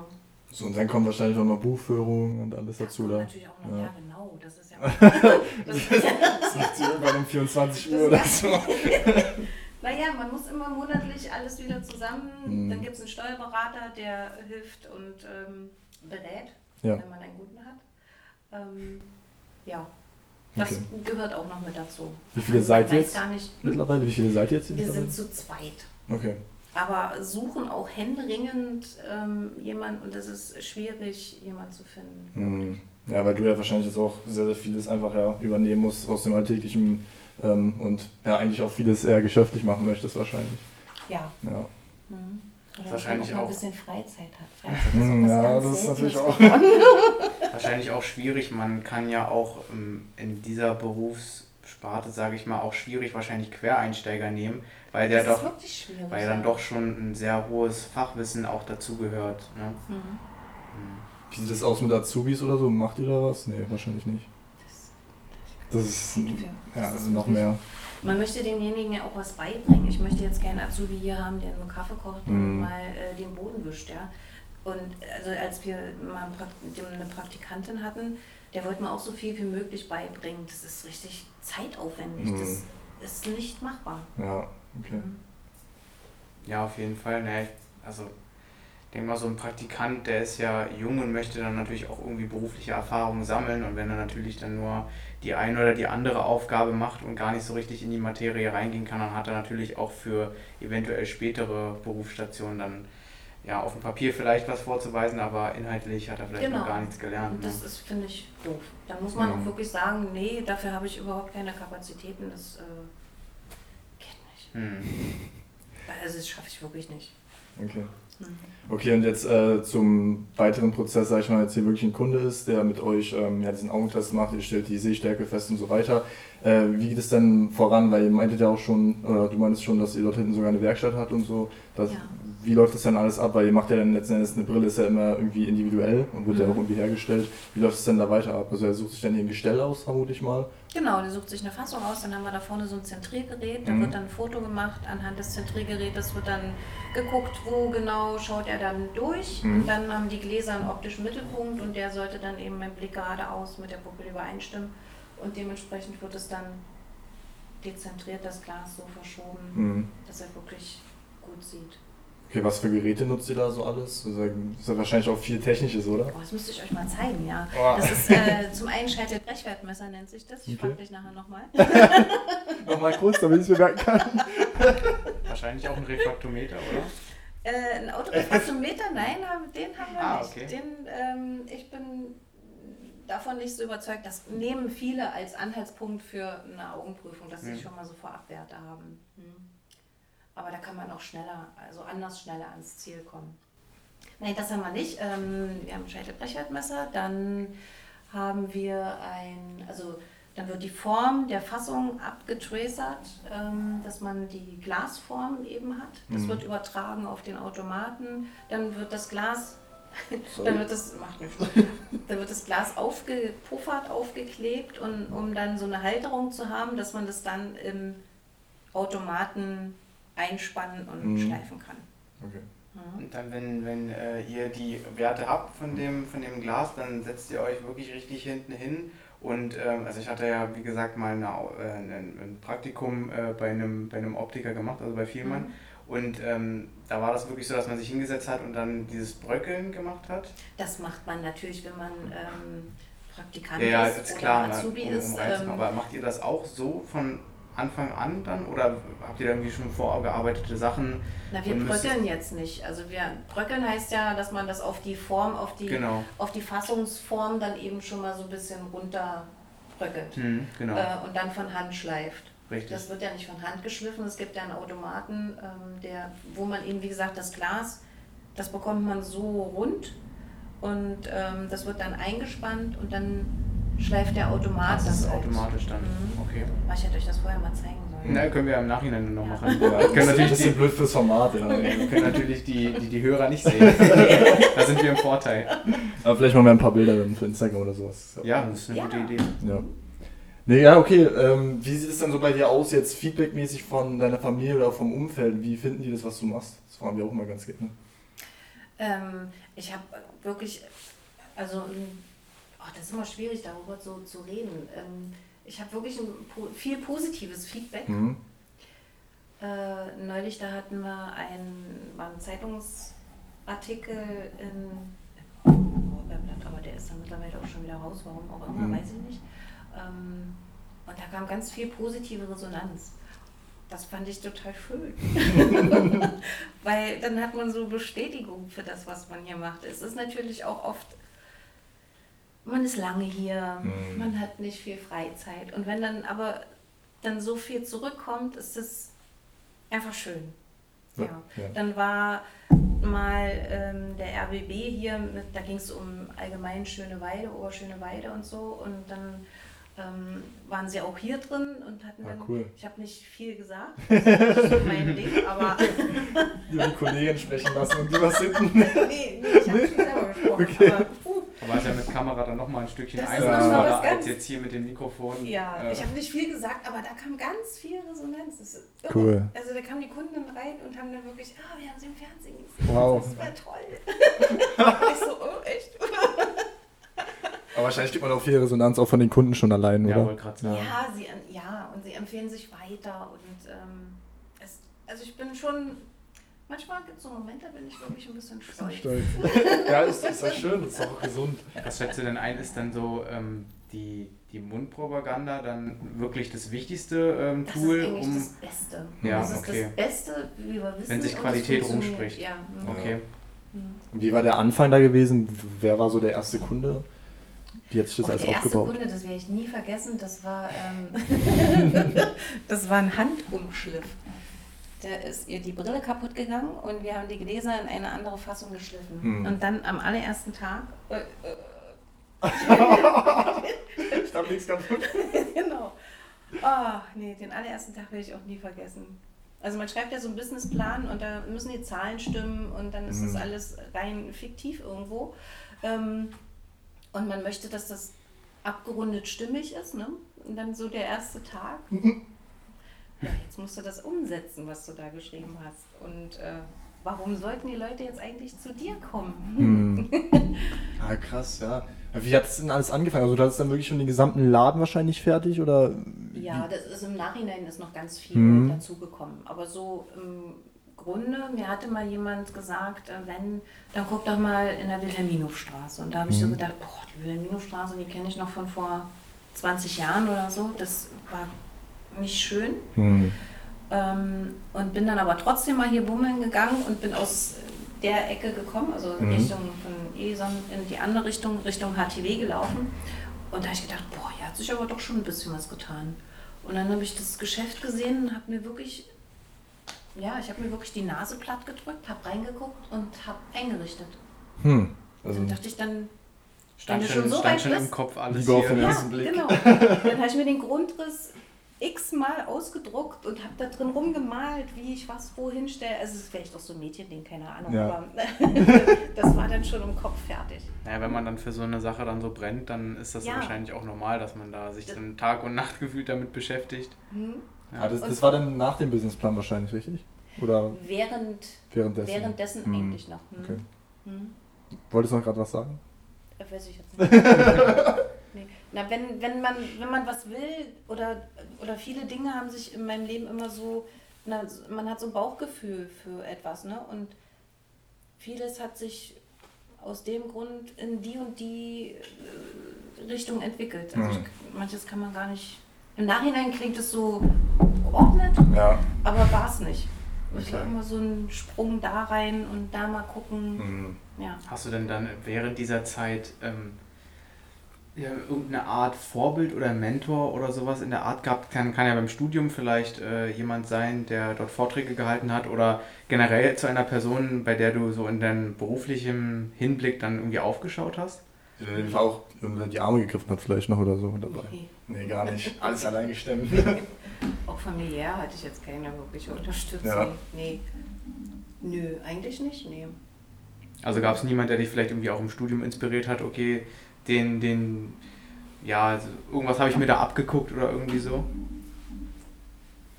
So, und dann kommt wahrscheinlich auch noch Buchführung und alles dazu da. Natürlich auch noch, Ja. ja, genau. Das ist ja. <laughs> das ist ja <laughs> Das macht sie irgendwann um 24 Uhr oder so. naja, man muss immer monatlich alles wieder zusammen. Mhm. Dann gibt es einen Steuerberater, der hilft und ähm, berät, Ja. wenn man einen guten hat. Ähm, ja, das Okay. gehört auch noch mit dazu. Wie viele seid ihr jetzt gar nicht. mittlerweile? Wie viele seid ihr jetzt? Wir sind zu zweit. Okay. Aber suchen auch händeringend ähm, jemanden und es ist schwierig, jemanden zu finden. Hm. Ja, weil du ja wahrscheinlich jetzt auch sehr, sehr vieles einfach ja übernehmen musst aus dem Alltäglichen ähm, und ja eigentlich auch vieles eher geschäftlich machen möchtest wahrscheinlich. Ja. Ja. Mhm. Oder Wahrscheinlich man auch. ein bisschen Freizeit hat. Freizeit Hm, ja, das ist natürlich auch-. <laughs> Wahrscheinlich auch schwierig. Man kann ja auch ähm, in dieser Berufssparte, sage ich mal, auch schwierig wahrscheinlich Quereinsteiger nehmen, weil der Das doch, weil dann doch schon ein sehr hohes Fachwissen auch dazugehört. Ne? Mhm. Hm. Wie sieht das aus mit Azubis oder so? Macht ihr da was? Nee, wahrscheinlich nicht. Das, Das ist das ja, ist also noch mehr. Man möchte demjenigen ja auch was beibringen. Ich möchte jetzt gerne Azubi hier haben, der nur Kaffee kocht Mhm. und mal äh, den Boden wischt. Ja? Und also als wir mal eine Praktikantin hatten, der wollte mir auch so viel wie möglich beibringen. Das ist richtig zeitaufwendig. Mhm. Das ist nicht machbar. Ja, okay. Mhm. Ja, auf jeden Fall. Ne, also ich denke mal, so ein Praktikant, der ist ja jung und möchte dann natürlich auch irgendwie berufliche Erfahrungen sammeln. Und wenn er natürlich dann nur die eine oder die andere Aufgabe macht und gar nicht so richtig in die Materie reingehen kann, dann hat er natürlich auch für eventuell spätere Berufsstationen dann ja auf dem Papier vielleicht was vorzuweisen, aber inhaltlich hat er vielleicht Genau. noch gar nichts gelernt. Und Ne? das ist, finde ich, doof. Da muss man Mhm. auch wirklich sagen, nee, dafür habe ich überhaupt keine Kapazitäten. Das äh, geht nicht. Hm. <laughs> Also das schaffe ich wirklich nicht. Okay. Mhm. Okay, und jetzt äh, zum weiteren Prozess, sag ich mal, jetzt hier wirklich ein Kunde ist, der mit euch ähm, ja, diesen Augentest macht, ihr stellt die Sehstärke fest und so weiter. Äh, wie geht es denn voran? Weil ihr meintet ja auch schon, oder du meintest schon, dass ihr dort hinten sogar eine Werkstatt habt und so. Das, Ja. Wie läuft das dann alles ab? Weil ihr macht ja dann letzten Endes, eine Brille ist ja immer irgendwie individuell und wird ja Mhm. auch irgendwie hergestellt. Wie läuft es denn da weiter ab? Also er sucht sich dann hier ein Gestell aus, vermute ich mal. Genau, der sucht sich eine Fassung aus, dann haben wir da vorne so ein Zentriergerät, da Mhm. wird dann ein Foto gemacht, anhand des Zentriergerätes wird dann geguckt, wo genau schaut er dann durch Mhm. und dann haben die Gläser einen optischen Mittelpunkt und der sollte dann eben im Blick geradeaus mit der Pupille übereinstimmen und dementsprechend wird es dann dezentriert, das Glas so verschoben, Mhm. dass er wirklich gut sieht. Okay, was für Geräte nutzt ihr da so alles? Das ist ja wahrscheinlich auch viel Technisches, oder? Oh, das müsste ich euch mal zeigen, ja. Oh. Das ist äh, zum einen Scheitel-Brechwertmesser nennt sich das. Ich Okay. frage dich nachher nochmal. <laughs> Nochmal kurz, damit ich es mir merken kann. <laughs> Wahrscheinlich auch ein Refraktometer, oder? Äh, ein Autorefraktometer, nein, den haben wir Ah, nicht. okay. Den, ähm, ich bin davon nicht so überzeugt. Das nehmen viele als Anhaltspunkt für eine Augenprüfung, dass sie Hm. schon mal so Vorabwerte haben. Hm. Aber da kann man auch schneller, also anders schneller ans Ziel kommen. Nein, das haben wir nicht. Ähm, wir haben ein Scheitelbrechwertmesser, dann haben wir ein, also dann wird die Form der Fassung abgetracert, ähm, dass man die Glasform eben hat. Das Mhm. wird übertragen auf den Automaten. Dann wird das Glas <laughs> dann wird das, macht. Dann wird das Glas aufgepuffert, aufgeklebt und um dann so eine Halterung zu haben, dass man das dann im Automaten einspannen und Mhm. schleifen kann. Okay. Mhm. Und dann, wenn, wenn äh, ihr die Werte habt von dem, von dem Glas, dann setzt ihr euch wirklich richtig hinten hin. Und ähm, also ich hatte ja, wie gesagt, mal eine, äh, ein, ein Praktikum äh, bei, einem, bei einem Optiker gemacht, also bei Vielmann. Mhm. Und ähm, da war das wirklich so, dass man sich hingesetzt hat und dann dieses Bröckeln gemacht hat. Das macht man natürlich, wenn man ähm, Praktikant Ja, ja, ist ist oder klar, ne, Azubi um, ist. um reinzukommen. Ähm, Aber macht ihr das auch so von Anfang an dann? Oder habt ihr da irgendwie schon vorgearbeitete Sachen? na, wir bröckeln jetzt nicht. Also wir bröckeln heißt ja, dass man das auf die Form, auf die, Genau. auf die Fassungsform dann eben schon mal so ein bisschen runterbröckelt. Hm, genau, Äh, und dann von Hand schleift. richtig. Das wird ja nicht von Hand geschliffen. Es gibt ja einen Automaten, ähm, der, wo man eben, wie gesagt, das Glas, das bekommt man so rund und ähm, das wird dann eingespannt und dann schleift der Automat das das, ist halt. automatisch dann. Mhm. Okay. Ich hätte euch das vorher mal zeigen sollen. Na, können wir im Nachhinein noch machen. Ja, <laughs> Wir das können ist ein natürlich bisschen die, blöd fürs Format, ja. <laughs> wir können natürlich die, die, die Hörer nicht sehen. <laughs> da sind wir im Vorteil. Aber vielleicht machen wir ein paar Bilder dann für Instagram oder sowas. Ja, das ist eine Ja. gute Idee. Ja. Nee, ja, okay. Ähm, wie sieht es denn so bei dir aus, jetzt feedbackmäßig von deiner Familie oder vom Umfeld? Wie finden die das, was du machst? Das fragen wir auch immer ganz gerne. Ähm, ich habe wirklich, also, oh, das ist immer schwierig darüber so zu reden. Ähm, ich habe wirklich ein, viel positives Feedback. Mhm. Äh, neulich, da hatten wir einen, war ein Zeitungsartikel in aber der ist dann mittlerweile auch schon wieder raus, warum auch immer, Mhm. weiß ich nicht. Ähm, und da kam ganz viel positive Resonanz. Das fand ich total schön. <laughs> Weil dann hat man so Bestätigung für das, was man hier macht. Es ist natürlich auch oft, man ist lange hier, Mhm. man hat nicht viel Freizeit. Und wenn dann aber dann so viel zurückkommt, ist es einfach schön. Ja. Ja. Dann war mal ähm, der RBB hier, mit, da ging es um allgemein Schöne Weide, Oberschöne Weide und so. Und dann ähm, waren sie auch hier drin und hatten Ah, dann, cool. ich habe nicht viel gesagt, das ist nicht mein Ding, aber Die <laughs> die Kollegen sprechen lassen und die was hinten. nee, nee, ich habe nicht selber <laughs> gesprochen. Okay. Aber, Aber ist ja mit Kamera dann nochmal ein Stückchen einfacher noch mal was als jetzt hier mit dem Mikrofon. ja, Äh, ich habe nicht viel gesagt, aber da kam ganz viel Resonanz. Das ist irre. Cool. Also da kamen die Kunden dann rein und haben dann wirklich, ah, wir haben sie im Fernsehen gesehen. Wow. Das war toll. <laughs> ich so, oh, echt? <laughs> Aber wahrscheinlich kriegt man auch viel Resonanz auch von den Kunden schon allein, ja, oder? wollte gerade sagen. Ja, sie, ja, und sie empfehlen sich weiter. Und ähm, es, also ich bin schon, manchmal gibt es so Momente, da bin ich wirklich ein bisschen stolz. Stolz. <laughs> ja, ist, ist das schön, ist auch gesund. Was schätzt du denn ein, ist dann so ähm, die, die Mundpropaganda dann wirklich das wichtigste ähm, Das Tool, ist eigentlich um. das Beste. Ja, das ist okay. das Beste, wie wir wissen. Wenn sich Qualität rumspricht. Ja. mhm. Okay. Mhm. Und wie war der Anfang da gewesen? Wer war so der erste Kunde? Wie hat sich das Och, alles der erste aufgebaut? Kunde, das werde ich nie vergessen, das war, ähm, <laughs> <laughs> das war ein Handumschliff. Da ist ihr die Brille kaputt gegangen und wir haben die Gläser in eine andere Fassung geschliffen. Hm. Und dann am allerersten Tag, äh, äh, Ich hab nichts kaputt. <laughs> genau. Oh, nee, den allerersten Tag werde ich auch nie vergessen. Also man schreibt ja so einen Businessplan und da müssen die Zahlen stimmen und dann ist das Mhm. alles rein fiktiv irgendwo. Ähm, und man möchte, dass das abgerundet stimmig ist, ne? Und dann so der erste Tag. Ja, jetzt musst du das umsetzen, was du da geschrieben hast. Und äh, warum sollten die Leute jetzt eigentlich zu dir kommen? Hm. <laughs> Ah, krass, ja. Wie hat es denn alles angefangen? Also du hattest dann wirklich schon den gesamten Laden wahrscheinlich fertig oder? Ja, das ist im Nachhinein ist noch ganz viel Mhm. dazugekommen. Aber so im Grunde, mir hatte mal jemand gesagt, äh, wenn, dann guck doch mal in der Wilhelminhofstraße. Und da habe ich so Mhm. gedacht, boah, die Wilhelminhofstraße, die kenne ich noch von vor 20 Jahren oder so. Das war nicht schön. Hm. Ähm, und bin dann aber trotzdem mal hier bummeln gegangen und bin aus der Ecke gekommen, also Mhm. Richtung von Eson in die andere Richtung, Richtung HTW gelaufen. Und da habe ich gedacht, boah, hier hat sich aber doch schon ein bisschen was getan. Und dann habe ich das Geschäft gesehen und habe mir wirklich, ja, ich habe mir wirklich die Nase platt gedrückt, habe reingeguckt und habe eingerichtet. Hm. Also Dann dachte ich dann, Stand Wenn du schon, schon so stand weit schon im bist- Kopf alles Lieber auf hier. den ja, ersten Blick. genau. Dann habe ich mir den Grundriss x-mal ausgedruckt und habe da drin rumgemalt, wie ich was wohin stelle. Also es ist vielleicht doch so ein Mädchending, keine Ahnung, Ja. aber <laughs> das war dann schon im Kopf fertig. Naja, wenn man dann für so eine Sache dann so brennt, dann ist das Ja. wahrscheinlich auch normal, dass man da sich dann Tag und Nacht gefühlt damit beschäftigt. Hm? Ah, das, das war dann nach dem Businessplan wahrscheinlich, richtig? Oder Während, währenddessen? währenddessen Hm. eigentlich noch. Hm? Okay. Hm? Wolltest du noch gerade was sagen? Äh, Weiß ich jetzt <laughs> nicht. Na, wenn, wenn, man, wenn man was will oder, oder viele Dinge haben sich in meinem Leben immer so, na, man hat so ein Bauchgefühl für etwas, ne? Und vieles hat sich aus dem Grund in die und die äh, Richtung entwickelt. Also Mhm. ich, manches kann man gar nicht. Im Nachhinein klingt es so geordnet, Ja. aber war es nicht. Es war Okay. immer so ein Sprung da rein und da mal gucken. Mhm. Ja. Hast du denn dann während dieser Zeit ähm, ja, irgendeine Art Vorbild oder Mentor oder sowas in der Art gehabt? Kann, kann ja beim Studium vielleicht äh, jemand sein, der dort Vorträge gehalten hat oder generell zu einer Person, bei der du so in deinem beruflichen Hinblick dann irgendwie aufgeschaut hast? Die auch irgendwann die Arme gegriffen hat vielleicht noch oder so dabei. Nee. Nee, gar nicht. <laughs> Alles allein gestemmt. <laughs> Auch familiär hatte ich jetzt keine wirkliche Unterstützung. Ja. Nee. Nö, eigentlich nicht, nee. Also gab es niemand, der dich vielleicht irgendwie auch im Studium inspiriert hat, okay, den, den, ja, also irgendwas habe ich mir da abgeguckt oder irgendwie so?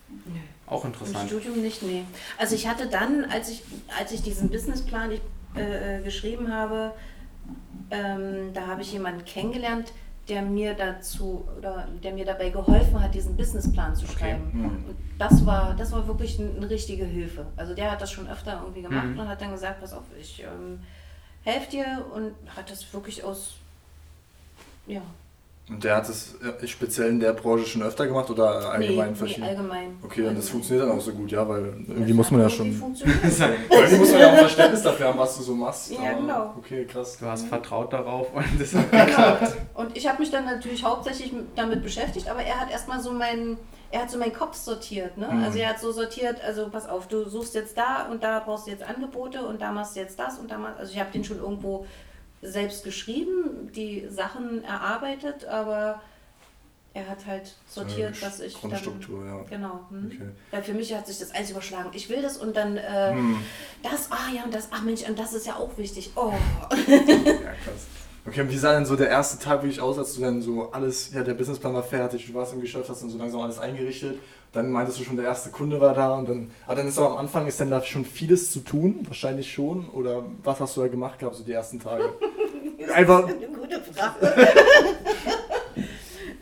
Nö. Auch Im interessant. Studium nicht, nee. Also ich hatte dann, als ich, als ich diesen Businessplan ich, äh, äh, geschrieben habe, ähm, da habe ich jemanden kennengelernt, der mir dazu oder der mir dabei geholfen hat, diesen Businessplan zu schreiben. Mhm. Und das war, das war wirklich ein- eine richtige Hilfe. Also der hat das schon öfter irgendwie gemacht Mhm. und hat dann gesagt, pass auf, ich ähm, helfe dir und hat das wirklich aus, ja, Und der hat es äh, speziell in der Branche schon öfter gemacht oder allgemein nee, verschieden? Nee, allgemein. Okay, und das Allgemein. funktioniert dann auch so gut, ja, weil irgendwie Das muss man ja schon. funktioniert. <laughs> Irgendwie muss man ja auch Verständnis dafür haben, was du so machst. Ja, aber- genau. Okay, krass. Du hast vertraut darauf und das <laughs> hat Genau. Und ich habe mich dann natürlich hauptsächlich mit- damit beschäftigt, aber er hat erstmal so meinen, er hat so meinen Kopf sortiert, ne? Mhm. Also er hat so sortiert, also pass auf, du suchst jetzt da und da brauchst du jetzt Angebote und da machst du jetzt das und da machst, also ich habe den schon irgendwo selbst geschrieben, die Sachen erarbeitet, aber er hat halt sortiert, was ich dann, Grundstruktur, ja. genau. Hm? Okay. Weil für mich hat sich das alles überschlagen. Ich will das und dann äh, Hm. das, ah ja und das, ach Mensch, und das ist ja auch wichtig. Oh, Ja, krass. Okay, und wie sah denn so der erste Tag wirklich aus, als du dann so alles, ja, der Businessplan war fertig, du warst im Geschäft, hast dann so langsam alles eingerichtet, dann meintest du schon, der erste Kunde war da und dann, aber dann ist aber am Anfang, ist dann da schon vieles zu tun, wahrscheinlich schon, oder was hast du da gemacht gehabt, so die ersten Tage? <laughs> Einfach, eine gute Frage. <laughs>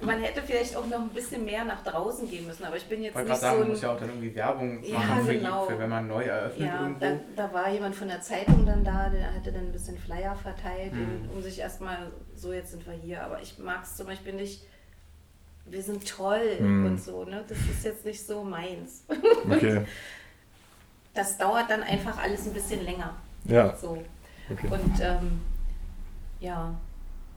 Man hätte vielleicht auch noch ein bisschen mehr nach draußen gehen müssen, aber ich bin jetzt wollte nicht sagen, so man muss ja auch dann irgendwie Werbung Ja, machen für, genau. für wenn man neu eröffnet ja, irgendwo. da, da war jemand von der Zeitung dann da, der hatte dann ein bisschen Flyer verteilt, und, um sich erstmal, so jetzt sind wir hier, aber ich mag es zum Beispiel nicht, wir sind toll Mhm. und so, ne? das ist jetzt nicht so meins. okay, <laughs> Das dauert dann einfach alles ein bisschen länger. ja, So. okay. Und ähm, ja,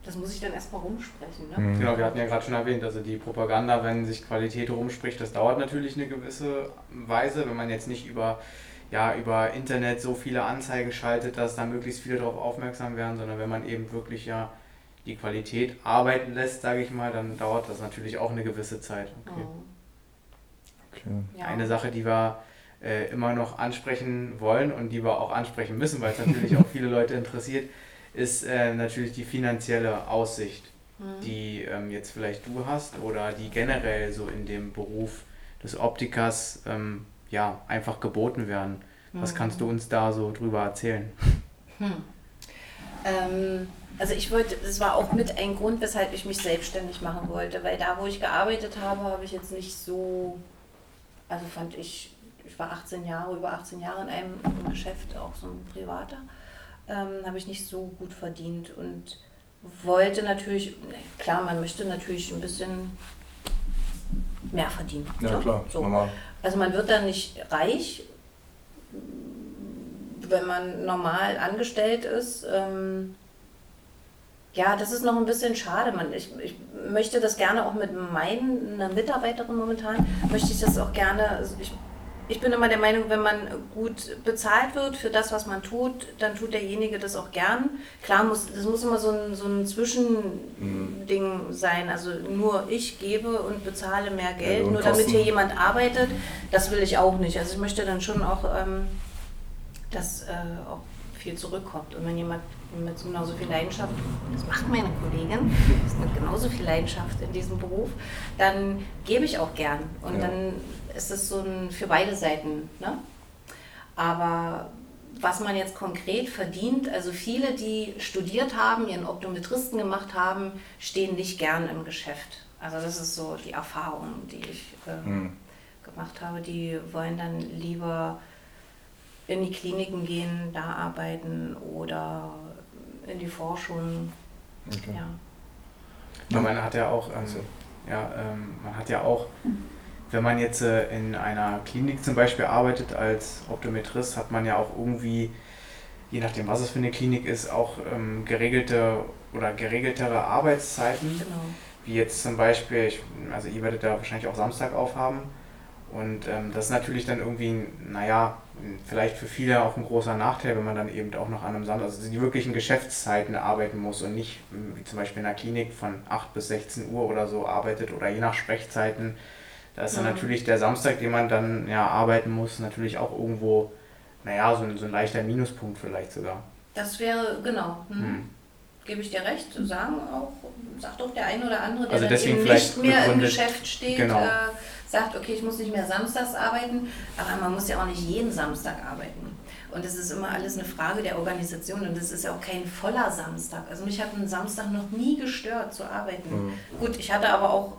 das muss ich dann erstmal rumsprechen. Ne? Mhm. Genau, wir hatten ja gerade schon erwähnt, also die Propaganda, wenn sich Qualität rumspricht, das dauert natürlich eine gewisse Weise, wenn man jetzt nicht über, ja, über Internet so viele Anzeigen schaltet, dass da möglichst viele darauf aufmerksam werden, sondern wenn man eben wirklich ja die Qualität arbeiten lässt, sage ich mal, dann dauert das natürlich auch eine gewisse Zeit. Okay. Oh, okay. ja. Eine Sache, die wir äh, immer noch ansprechen wollen und die wir auch ansprechen müssen, weil es natürlich auch viele Leute interessiert, ist äh, natürlich die finanzielle Aussicht, Mhm. die ähm, jetzt vielleicht du hast oder die generell so in dem Beruf des Optikers ähm, ja, einfach geboten werden. Was Mhm. kannst du uns da so drüber erzählen? Hm. Ähm, also ich wollte, das war auch mit ein Grund, weshalb ich mich selbstständig machen wollte, weil da, wo ich gearbeitet habe, habe ich jetzt nicht so, also fand ich, ich war 18 Jahre, über 18 Jahre in einem Geschäft, auch so ein privater, ähm, habe ich nicht so gut verdient und wollte natürlich, ne, klar, man möchte natürlich ein bisschen mehr verdienen. Ja, ne? klar, So. normal. Also man wird dann nicht reich, wenn man normal angestellt ist. Ähm, ja, das ist noch ein bisschen schade. Man, ich, ich möchte das gerne auch mit meiner Mitarbeiterin momentan, möchte ich das auch gerne, also ich ich bin immer der Meinung, wenn man gut bezahlt wird für das, was man tut, dann tut derjenige das auch gern. Klar, muss, das muss immer so ein, so ein Zwischending sein. Also nur ich gebe und bezahle mehr Geld, Ja, nur damit hier jemand arbeitet, das will ich auch nicht. Also ich möchte dann schon auch, ähm, dass äh, auch viel zurückkommt. Und wenn jemand mit genauso viel Leidenschaft, das macht meine Kollegin, ist mit genauso viel Leidenschaft in diesem Beruf, dann gebe ich auch gern. Und Ja. dann ist es so ein für beide Seiten. Ne? Aber was man jetzt konkret verdient, also viele, die studiert haben, ihren Optometristen gemacht haben, stehen nicht gern im Geschäft. Also das ist so die Erfahrung, die ich ähm, Hm. gemacht habe. Die wollen dann lieber in die Kliniken gehen, da arbeiten oder in die Forschung. Okay. Ja. Man hat ja auch, ähm, ja, ähm, man hat ja auch, wenn man jetzt äh, in einer Klinik zum Beispiel arbeitet als Optometrist, hat man ja auch irgendwie, je nachdem was es für eine Klinik ist, auch ähm, geregelte oder geregeltere Arbeitszeiten. Genau. Wie jetzt zum Beispiel, ich, also ihr werdet da wahrscheinlich auch Samstag aufhaben. Und ähm, das ist natürlich dann irgendwie, naja, vielleicht für viele auch ein großer Nachteil, wenn man dann eben auch noch an einem Samstag, also die wirklichen Geschäftszeiten arbeiten muss und nicht ähm, wie zum Beispiel in der Klinik von 8 bis 16 Uhr oder so arbeitet oder je nach Sprechzeiten. Da ist dann Mhm. natürlich der Samstag, den man dann ja arbeiten muss, natürlich auch irgendwo, naja, so ein, so ein leichter Minuspunkt vielleicht sogar. Das wäre, genau. Hm. Hm. Gebe ich dir recht, sagen auch, sagt auch der eine oder andere, der Also deswegen eben vielleicht nicht mehr im Geschäft steht, Genau. äh, sagt, okay, ich muss nicht mehr samstags arbeiten, aber man muss ja auch nicht jeden Samstag arbeiten. Und es ist immer alles eine Frage der Organisation und es ist ja auch kein voller Samstag. Also mich hat ein Samstag noch nie gestört zu arbeiten. Mhm. Gut, ich hatte aber auch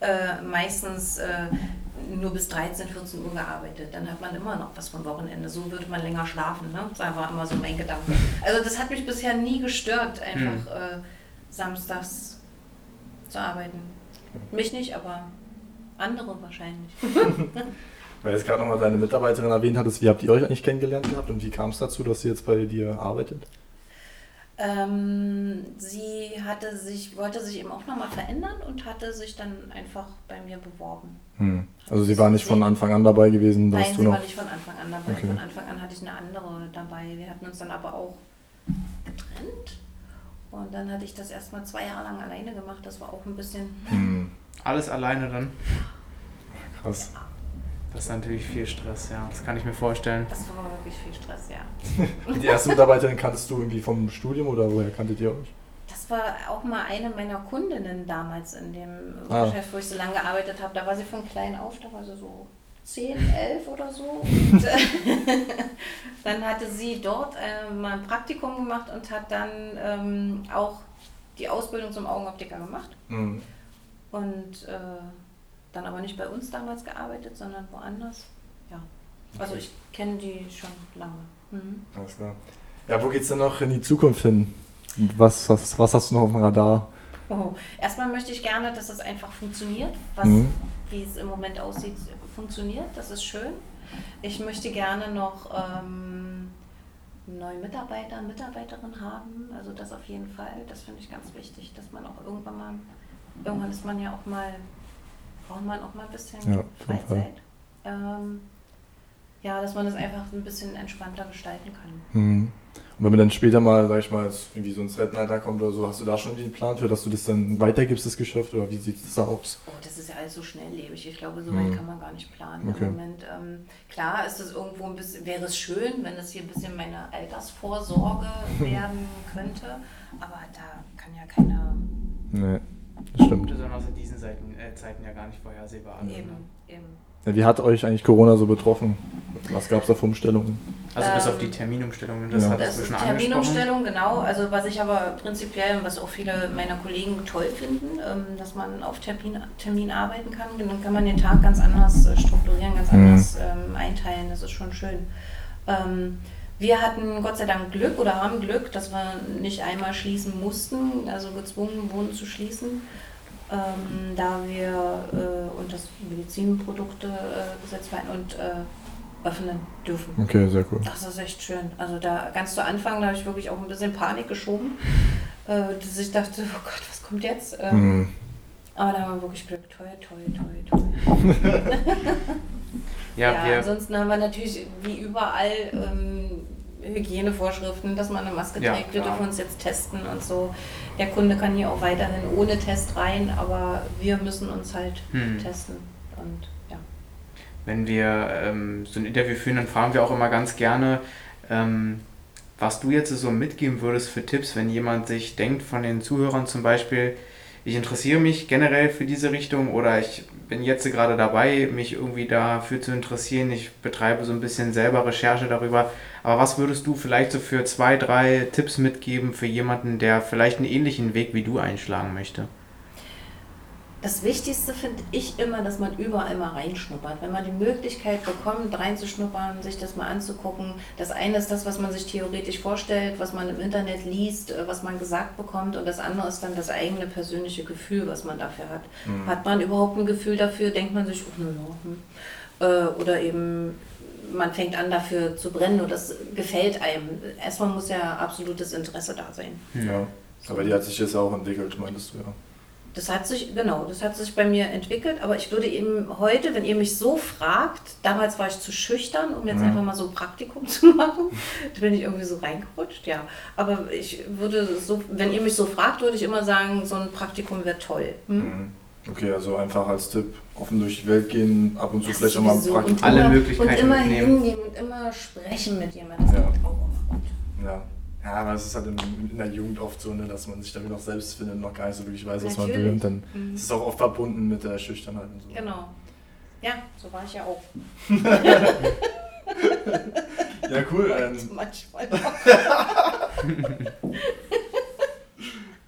äh, meistens äh, nur bis 13, 14 Uhr gearbeitet. Dann hat man immer noch was vom Wochenende. So würde man länger schlafen. Ne? Das war immer so mein Gedanke. Also das hat mich bisher nie gestört, einfach äh, samstags zu arbeiten. Mich nicht, aber andere wahrscheinlich. <laughs> Weil du jetzt gerade nochmal deine Mitarbeiterin erwähnt hattest, wie habt ihr euch eigentlich kennengelernt gehabt und wie kam es dazu, dass sie jetzt bei dir arbeitet? Ähm, sie hatte sich, wollte sich eben auch nochmal verändern und hatte sich dann einfach bei mir beworben. Hm. Also sie war nicht von Anfang an dabei gewesen, dass Nein, du sie noch. war nicht von Anfang an dabei. Okay. Von Anfang an hatte ich eine andere dabei. Wir hatten uns dann aber auch getrennt. Und dann hatte ich das erstmal zwei Jahre lang alleine gemacht. Das war auch ein bisschen. Hm. Alles alleine dann. Krass. Das ist natürlich viel Stress, ja. Das kann ich mir vorstellen. Das war wirklich viel Stress, ja. <laughs> Die erste Mitarbeiterin kanntest du irgendwie vom Studium oder woher kanntet ihr euch? Das war auch mal eine meiner Kundinnen damals in dem Ah. Geschäft, wo ich so lange gearbeitet habe. Da war sie von klein auf, da war sie so 10, 11 oder so. <laughs> Und, äh, <laughs> dann hatte sie dort äh, mal ein Praktikum gemacht und hat dann ähm, auch die Ausbildung zum Augenoptiker gemacht. Hm. Und äh, dann aber nicht bei uns damals gearbeitet, sondern woanders. Ja. Also ich kenne die schon lange. Mhm. Alles klar. Ja, wo geht's denn noch in die Zukunft hin? Was, was, was hast du noch auf dem Radar? Oh. Erstmal möchte ich gerne, dass es einfach funktioniert, was, Mhm. wie es im Moment aussieht, funktioniert. Das ist schön. Ich möchte gerne noch ähm, neue Mitarbeiter, Mitarbeiterinnen haben. Also das auf jeden Fall. Das finde ich ganz wichtig, dass man auch irgendwann mal, irgendwann ist man ja auch mal, braucht man auch mal ein bisschen Ja. Freizeit. Ähm, ja, dass man das einfach ein bisschen entspannter gestalten kann. Hm. Und wenn man dann später mal, sag ich mal, irgendwie so ins Rentenalter kommt oder so, hast du da schon den Plan für, dass du das dann weitergibst, das Geschäft, oder wie sieht es da aus? Oh, das ist ja alles so schnelllebig. Ich glaube, so Mhm. weit kann man gar nicht planen Okay. im Moment. Ähm, klar ist es irgendwo ein bisschen, wäre es schön, wenn es hier ein bisschen meine Altersvorsorge <laughs> werden könnte, aber da kann ja keiner Nee, das stimmt. Besonders in diesen Zeiten, äh, Zeiten ja gar nicht vorhersehbar. eben, ne? eben. Ja, wie hat euch eigentlich Corona so betroffen? Was gab es da für Umstellungen? Also bis auf die Ähm, Terminumstellungen, das ja. hat Das schon. Terminumstellung, genau. Also was ich aber prinzipiell, was auch viele meiner Kollegen toll finden, ähm, dass man auf Termin, Termin arbeiten kann. Dann kann man den Tag ganz anders äh, strukturieren, ganz Mhm. anders ähm, einteilen. Das ist schon schön. Ähm, wir hatten Gott sei Dank Glück oder haben Glück, dass wir nicht einmal schließen mussten, also gezwungen wurden zu schließen, ähm, da wir äh, unter das Medizinproduktegesetz fallen und äh, öffnen dürfen. Okay, sehr cool. Das ist echt schön. Also da ganz zu Anfang, da habe ich wirklich auch ein bisschen Panik geschoben, äh, dass ich dachte, oh Gott, was kommt jetzt? Ähm, Hm. Aber da haben wir wirklich Glück. Toll, toll, toll, toll. <laughs> Ja, Ja, wir, ansonsten haben wir natürlich wie überall ähm, Hygienevorschriften, dass man eine Maske trägt. Wir dürfen uns jetzt testen und so. Der Kunde kann hier auch weiterhin ohne Test rein, aber wir müssen uns halt Hm. testen. Und ja. wenn wir ähm, so ein Interview führen, dann fragen wir auch immer ganz gerne, ähm, was du jetzt so mitgeben würdest für Tipps, wenn jemand sich denkt von den Zuhörern zum Beispiel, ich interessiere mich generell für diese Richtung oder ich bin jetzt gerade dabei, mich irgendwie dafür zu interessieren. Ich betreibe so ein bisschen selber Recherche darüber. Aber was würdest du vielleicht so für zwei, drei Tipps mitgeben für jemanden, der vielleicht einen ähnlichen Weg wie du einschlagen möchte? Das Wichtigste finde ich immer, dass man überall mal reinschnuppert. Wenn man die Möglichkeit bekommt, reinzuschnuppern, sich das mal anzugucken. Das eine ist das, was man sich theoretisch vorstellt, was man im Internet liest, äh, was man gesagt bekommt. Und das andere ist dann das eigene persönliche Gefühl, was man dafür hat. Mhm. Hat man überhaupt ein Gefühl dafür, denkt man sich, oh, nö, hm. äh, oder eben man fängt an dafür zu brennen und das gefällt einem. Erstmal muss ja absolutes Interesse da sein. Ja. Aber die hat sich jetzt auch entwickelt, meintest du ja. Das hat sich, genau, das hat sich bei mir entwickelt, aber ich würde eben heute, wenn ihr mich so fragt, damals war ich zu schüchtern, um jetzt Mhm. einfach mal so ein Praktikum <laughs> zu machen, da bin ich irgendwie so reingerutscht, ja. Aber ich würde so, wenn ihr mich so fragt, würde ich immer sagen, so ein Praktikum wäre toll. Hm? Mhm. Okay, also einfach als Tipp, offen durch die Welt gehen, ab und zu Das vielleicht auch mal ein. Praktikum. Und Alle immer, Möglichkeiten Und immer mitnehmen. hingehen und immer sprechen mit jemandem. Das Ja. auch immer gut. Ja. Ja, aber es ist halt in, in der Jugend oft so, ne, dass man sich damit noch selbst findet und noch gar nicht so wirklich weiß, was man will. Natürlich. Und dann Mhm. ist es auch oft verbunden mit der Schüchternheit und so. Genau. Ja, so war ich ja auch. <laughs> Ja, cool. Ähm, Manchmal. <laughs>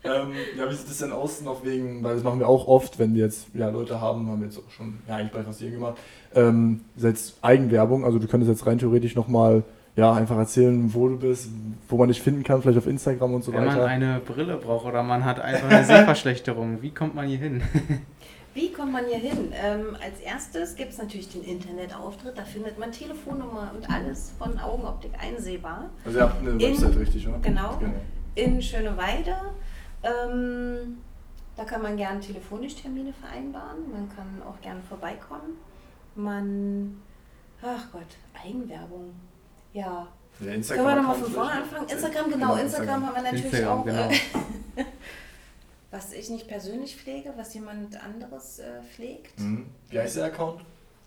ähm, ja, wie sieht es denn aus noch wegen, weil das machen wir auch oft, wenn wir jetzt ja, Leute haben, haben wir jetzt auch schon, ja eigentlich bei fast jedem gemacht, ähm, selbst Eigenwerbung, also du könntest jetzt rein theoretisch nochmal ja, einfach erzählen, wo du bist, wo man dich finden kann, vielleicht auf Instagram und so Wenn man weiter. eine Brille braucht oder man hat einfach <laughs> eine Sehverschlechterung, wie kommt man hier hin? Wie kommt man hier hin? Ähm, als erstes gibt es natürlich den Internetauftritt. Da findet man Telefonnummer und alles von Augenoptik einsehbar. Also ihr habt eine In- Website, richtig, oder? Genau. In Schöneweide. Ähm, da kann man gerne telefonisch Termine vereinbaren. Man kann auch gerne vorbeikommen. Man. Ach Gott, Eigenwerbung. Ja. Ja, Können Instagram wir nochmal von vorne anfangen? Instagram, genau. Instagram haben wir natürlich Instagram, auch. genau. Äh, <laughs> was ich nicht persönlich pflege, was jemand anderes äh, pflegt. Mhm. Wie heißt der Account?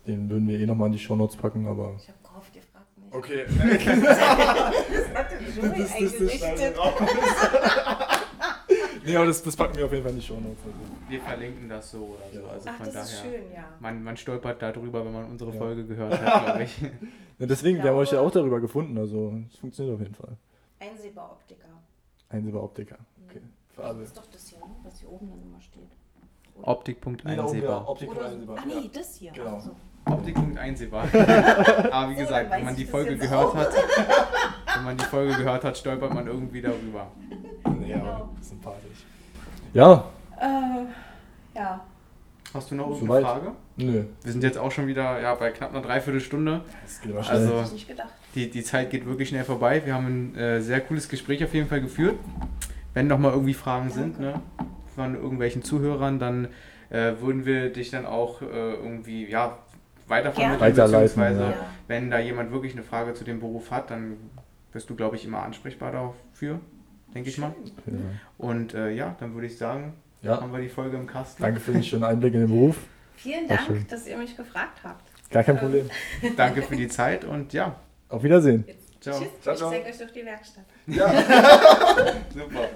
Den würden wir eh nochmal in die Shownotes packen, aber. Ich habe gehofft, ihr fragt nicht. Okay. <laughs> Das hat der <laughs> Joey Das- eingerichtet. nee, aber das, das packen wir auf jeden Fall in die Shownotes. Also. Wir verlinken das so oder so. Also Ach, von das daher. ist schön, ja. Man, man stolpert darüber, wenn man unsere Ja. Folge gehört hat, glaube ich. Ja, deswegen, wir haben glaube- euch ja auch darüber gefunden, also es funktioniert auf jeden Fall. Einsehbar Optiker. Einsehbar Optiker. Okay. Für alle. Das ist doch das hier, ne? was hier oben dann immer steht. Optik.einsehbar. Optik Oder einsehbar. Ah nee, das hier. Genau. Ach so. Optik.einsehbar. <laughs> Aber wie gesagt, wenn man die Folge gehört auch. hat, wenn man die Folge gehört hat, stolpert man irgendwie darüber. Nee, Genau. aber sympathisch. Ja, Äh, ja. Hast du noch irgendeine. Frage? Nö. Wir sind jetzt auch schon wieder ja, bei knapp einer Dreiviertelstunde. Das geht aber schnell. Also- ich nicht gedacht. Die, die Zeit geht wirklich schnell vorbei. Wir haben ein äh, sehr cooles Gespräch auf jeden Fall geführt. Wenn noch mal irgendwie Fragen sind ne, von irgendwelchen Zuhörern, dann äh, würden wir dich dann auch äh, irgendwie ja, weitervermitteln. Weiterleiten, beziehungsweise ja. Ja. wenn da jemand wirklich eine Frage zu dem Beruf hat, dann bist du, glaube ich, immer ansprechbar dafür, denke ich mal. Ja. Und äh, ja, dann würde ich sagen, ja, haben wir die Folge im Kasten. danke für den schönen Einblick in den Beruf. Vielen Dank, schön. dass ihr mich gefragt habt. Gar kein Problem. <laughs> Danke für die Zeit und ja, Auf Wiedersehen. Jetzt, Ciao. Tschüss. Ciao, ich ciao. zeige euch doch die Werkstatt. Ja. <laughs> super.